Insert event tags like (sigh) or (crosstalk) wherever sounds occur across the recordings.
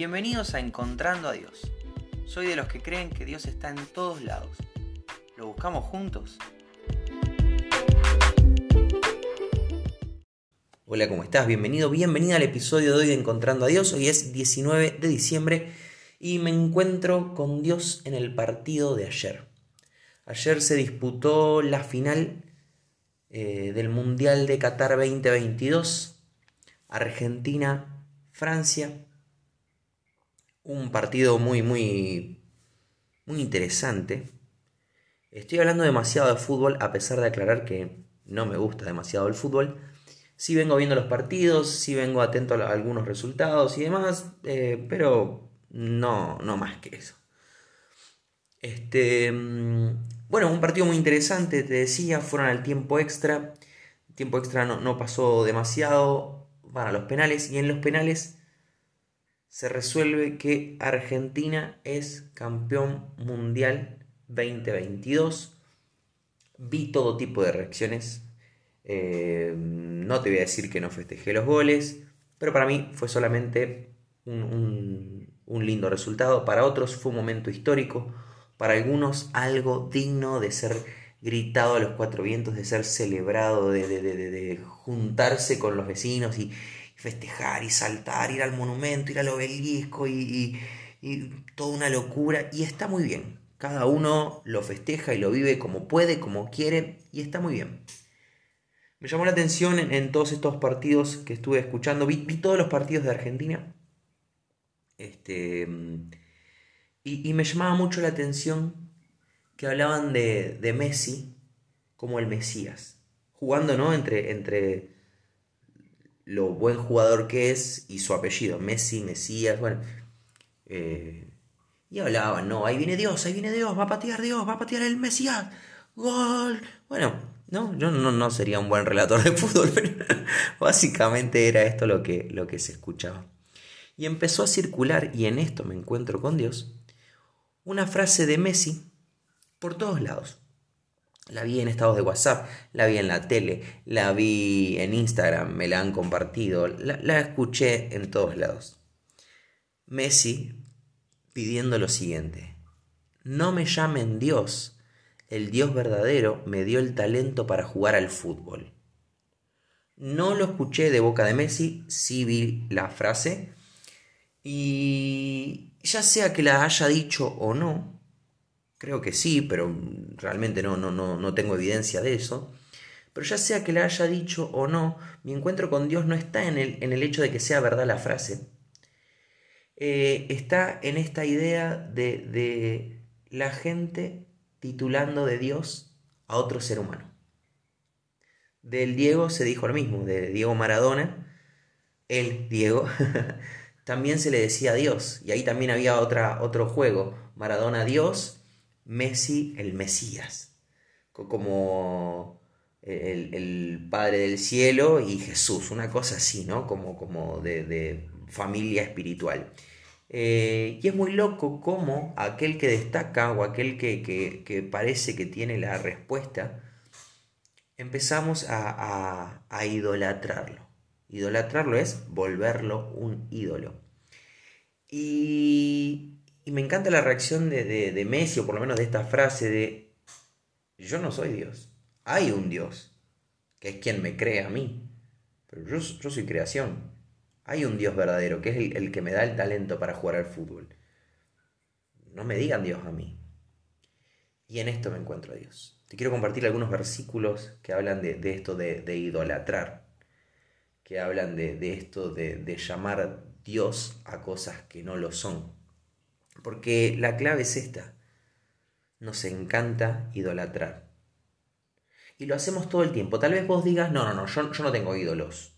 Bienvenidos a Encontrando a Dios. Soy de los que creen que Dios está en todos lados. ¿Lo buscamos juntos? Hola, ¿cómo estás? Bienvenido, bienvenida al episodio de hoy de Encontrando a Dios. Hoy es 19 de diciembre y me encuentro con Dios en el partido de ayer. Ayer se disputó la final eh, del Mundial de Qatar 2022. Argentina, Francia un partido muy, muy, muy interesante. Estoy hablando demasiado de fútbol, a pesar de aclarar que no me gusta demasiado el fútbol. Sí vengo viendo los partidos, sí vengo atento a algunos resultados y demás, eh, pero no, no más que eso. Este, mm, bueno, un partido muy interesante, te decía, fueron al tiempo extra. El tiempo extra no, no pasó demasiado, van a los penales y en los penales se resuelve que Argentina es campeón mundial 2022. Vi todo tipo de reacciones. Eh, no te voy a decir que no festejé los goles, pero para mí fue solamente un, lindo resultado. Para otros fue un momento histórico. Para algunos algo digno de ser gritado a los cuatro vientos, de ser celebrado, de juntarse con los vecinos y, festejar y saltar, ir al monumento, ir al obelisco y, toda una locura. Y está muy bien. Cada uno lo festeja y lo vive como puede, como quiere, y está muy bien. Me llamó la atención en, todos estos partidos que estuve escuchando. Vi, todos los partidos de Argentina. Este, y, me llamaba mucho la atención que hablaban de, de Messi como el Mesías. Jugando, ¿no? Entre, entre lo buen jugador que es y su apellido, Messi, Mesías, bueno. Eh, y hablaban, no, ahí viene Dios, ahí viene Dios, va a patear Dios, va a patear el Mesías, gol. Bueno, no, yo no, no sería un buen relator de (laughs) fútbol, pero básicamente era esto lo que, lo que se escuchaba. Y empezó a circular, y en esto me encuentro con Dios, una frase de Messi por todos lados. La vi en estados de WhatsApp, la vi en la tele, la vi en Instagram, me la han compartido, la, escuché en todos lados. Messi pidiendo lo siguiente, no me llamen Dios, el Dios verdadero me dio el talento para jugar al fútbol. No lo escuché de boca de Messi, sí vi la frase y ya sea que la haya dicho o no, Creo que sí, pero realmente no, no, no, no tengo evidencia de eso. Pero ya sea que la haya dicho o no, mi encuentro con Dios no está en el, en el hecho de que sea verdad la frase. Eh, está en esta idea de, de la gente titulando de Dios a otro ser humano. Del Diego se dijo lo mismo, de Diego Maradona, el Diego, (laughs) también se le decía Dios. Y ahí también había otra, otro juego, Maradona Dios Messi el Mesías, como el, Padre del Cielo y Jesús, una cosa así, ¿no? Como, como de, familia espiritual. Eh, y es muy loco como aquel que destaca o aquel que, parece que tiene la respuesta, empezamos a, a idolatrarlo. Idolatrarlo es volverlo un ídolo. Y y me encanta la reacción de, Messi, o por lo menos de esta frase de, yo no soy Dios, hay un Dios, que es quien me crea a mí, pero yo, soy creación, hay un Dios verdadero, que es el, que me da el talento para jugar al fútbol. No me digan Dios a mí. Y en esto me encuentro a Dios. Te quiero compartir algunos versículos que hablan de, esto de, idolatrar, que hablan de, de esto de llamar Dios a cosas que no lo son. Porque la clave es esta. Nos encanta idolatrar. Y lo hacemos todo el tiempo. Tal vez vos digas, no, no, no, yo, no tengo ídolos.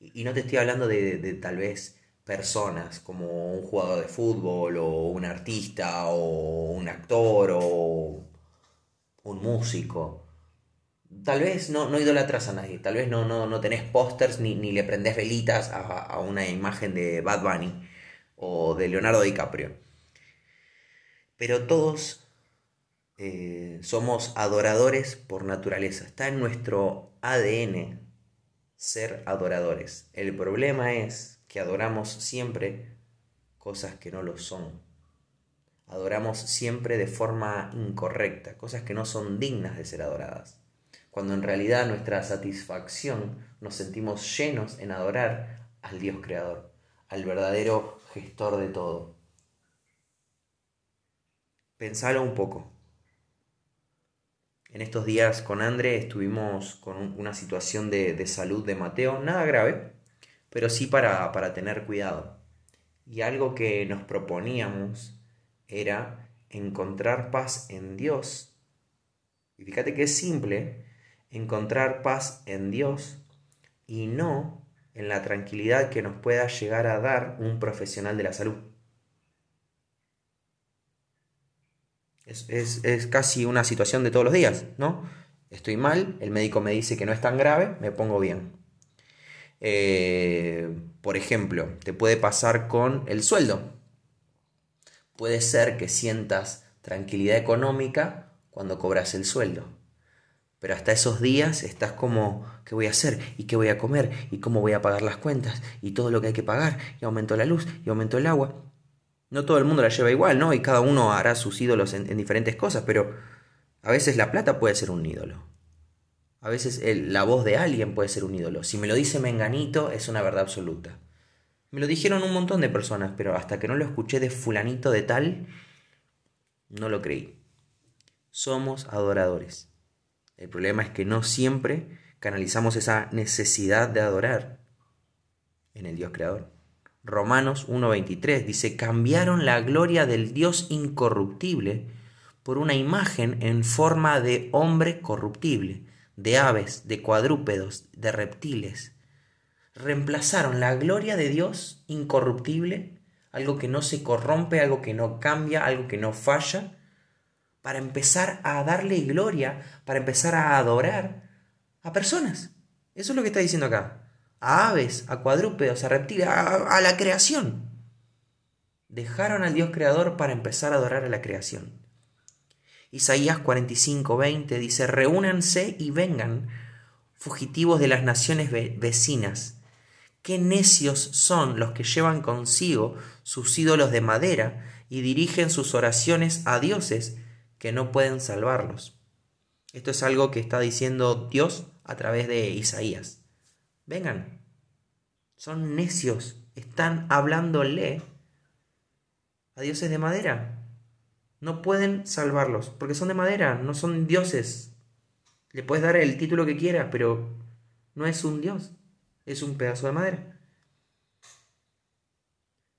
Y, no te estoy hablando de, de, tal vez personas como un jugador de fútbol o un artista o un actor o un músico. Tal vez no, no idolatras a nadie, tal vez no, no, no tenés pósters ni, ni, le prendés velitas a, a una imagen de Bad Bunny o de Leonardo DiCaprio pero todos eh, somos adoradores por naturaleza. Está en nuestro ADN ser adoradores. El problema es que adoramos siempre cosas que no lo son. Adoramos siempre de forma incorrecta, cosas que no son dignas de ser adoradas. Cuando en realidad nuestra satisfacción nos sentimos llenos en adorar al Dios creador, al verdadero gestor de todo. Pensalo un poco. En estos días con André estuvimos con una situación de, salud de Mateo, nada grave, pero sí para, para tener cuidado. Y algo que nos proponíamos era encontrar paz en Dios. Y fíjate que es simple encontrar paz en Dios y no en la tranquilidad que nos pueda llegar a dar un profesional de la salud. Es, casi una situación de todos los días, ¿no? Estoy mal, el médico me dice que no es tan grave, me pongo bien. Eh, por ejemplo, te puede pasar con el sueldo. Puede ser que sientas tranquilidad económica cuando cobras el sueldo. Pero hasta esos días estás como, ¿qué voy a hacer? ¿Y qué voy a comer? ¿Y cómo voy a pagar las cuentas? ¿Y todo lo que hay que pagar? ¿Y aumentó la luz? ¿Y aumentó el agua? No todo el mundo la lleva igual, ¿no? Y cada uno hará sus ídolos en, diferentes cosas, pero a veces la plata puede ser un ídolo. A veces la voz de alguien puede ser un ídolo. Si me lo dice Menganito, es una verdad absoluta. Me lo dijeron un montón de personas, pero hasta que no lo escuché de fulanito de tal, no lo creí. Somos adoradores. El problema es que no siempre canalizamos esa necesidad de adorar en el Dios creador. Romanos 1.23 dice, cambiaron la gloria del Dios incorruptible por una imagen en forma de hombre corruptible, de aves, de cuadrúpedos, de reptiles. Reemplazaron la gloria de Dios incorruptible, algo que no se corrompe, algo que no cambia, algo que no falla, para empezar a darle gloria, para empezar a adorar a personas. Eso es lo que está diciendo acá a aves, a cuadrúpedos, a reptiles, a, la creación. Dejaron al Dios creador para empezar a adorar a la creación. Isaías 45:20 dice, reúnanse y vengan, fugitivos de las naciones vecinas. Qué necios son los que llevan consigo sus ídolos de madera y dirigen sus oraciones a dioses que no pueden salvarlos. Esto es algo que está diciendo Dios a través de Isaías. Vengan. Son necios. Están hablándole a dioses de madera. No pueden salvarlos porque son de madera, no son dioses. Le puedes dar el título que quieras, pero no es un dios, es un pedazo de madera.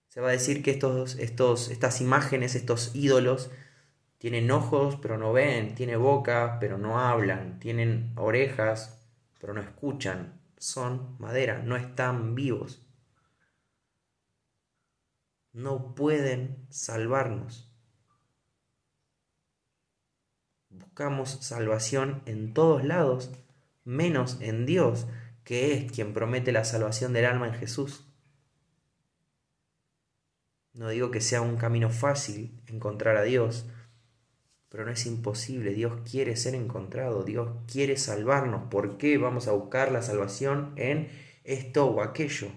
Se va a decir que estos, estos, estas imágenes, estos ídolos, tienen ojos pero no ven, tienen boca pero no hablan, tienen orejas pero no escuchan, son madera, no están vivos. No pueden salvarnos. Buscamos salvación en todos lados, menos en Dios, que es quien promete la salvación del alma en Jesús. No digo que sea un camino fácil encontrar a Dios, pero no es imposible. Dios quiere ser encontrado, Dios quiere salvarnos. ¿Por qué vamos a buscar la salvación en esto o aquello?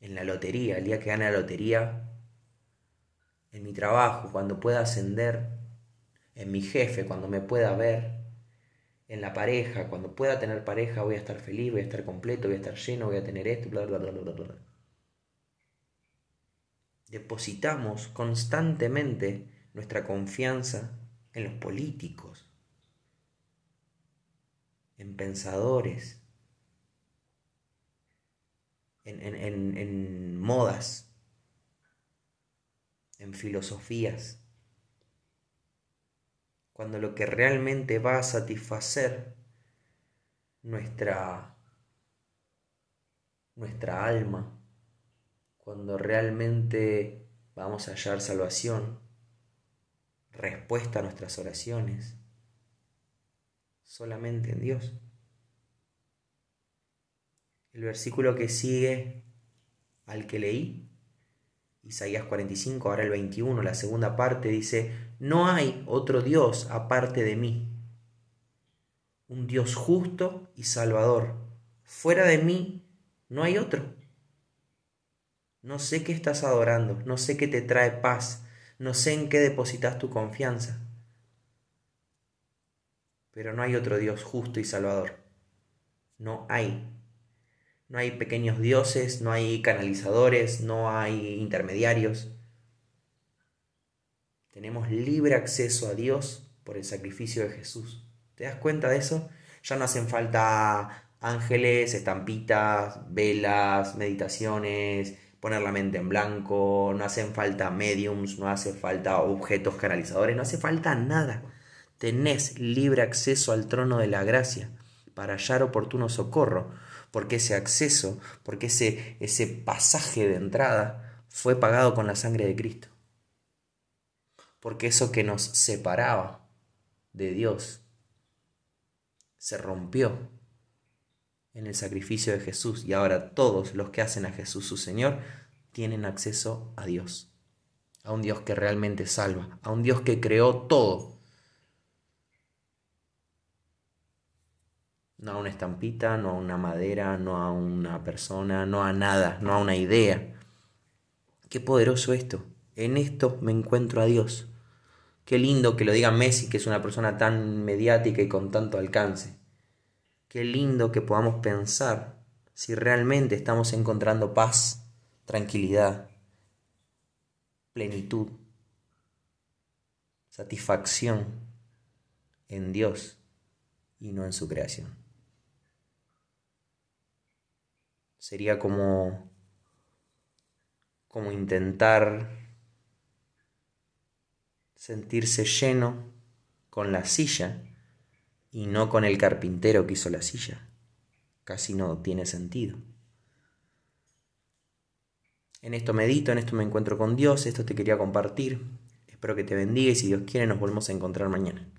En la lotería, el día que gane la lotería, en mi trabajo, cuando pueda ascender, en mi jefe, cuando me pueda ver, en la pareja, cuando pueda tener pareja, voy a estar feliz, voy a estar completo, voy a estar lleno, voy a tener esto, bla, bla, bla, bla, bla depositamos constantemente nuestra confianza en los políticos, en pensadores, en, modas, en filosofías, cuando lo que realmente va a satisfacer nuestra, nuestra alma, cuando realmente vamos a hallar salvación, respuesta a nuestras oraciones, solamente en Dios. El versículo que sigue al que leí, Isaías 45, ahora el 21, la segunda parte dice, no hay otro Dios aparte de mí, un Dios justo y salvador. Fuera de mí no hay otro. No sé qué estás adorando, no sé qué te trae paz, no sé en qué depositas tu confianza. Pero no hay otro Dios justo y salvador. No hay. No hay pequeños dioses, no hay canalizadores, no hay intermediarios. Tenemos libre acceso a Dios por el sacrificio de Jesús. ¿Te das cuenta de eso? Ya no hacen falta ángeles, estampitas, velas, meditaciones, poner la mente en blanco, no hacen falta mediums, no hace falta objetos canalizadores, no hace falta nada. Tenés libre acceso al trono de la gracia para hallar oportuno socorro, porque ese acceso, porque ese, ese pasaje de entrada fue pagado con la sangre de Cristo porque eso que nos separaba de Dios se rompió en el sacrificio de Jesús y ahora todos los que hacen a Jesús su Señor tienen acceso a Dios, a un Dios que realmente salva, a un Dios que creó todo. No a una estampita, no a una madera, no a una persona, no a nada, no a una idea. Qué poderoso esto. En esto me encuentro a Dios. Qué lindo que lo diga Messi, que es una persona tan mediática y con tanto alcance. Qué lindo que podamos pensar si realmente estamos encontrando paz, tranquilidad, plenitud, satisfacción en Dios y no en su creación. Sería como como intentar sentirse lleno con la silla y no con el carpintero que hizo la silla. Casi no tiene sentido. En esto medito, en esto me encuentro con Dios, esto te quería compartir. Espero que te bendiga y si Dios quiere nos volvemos a encontrar mañana.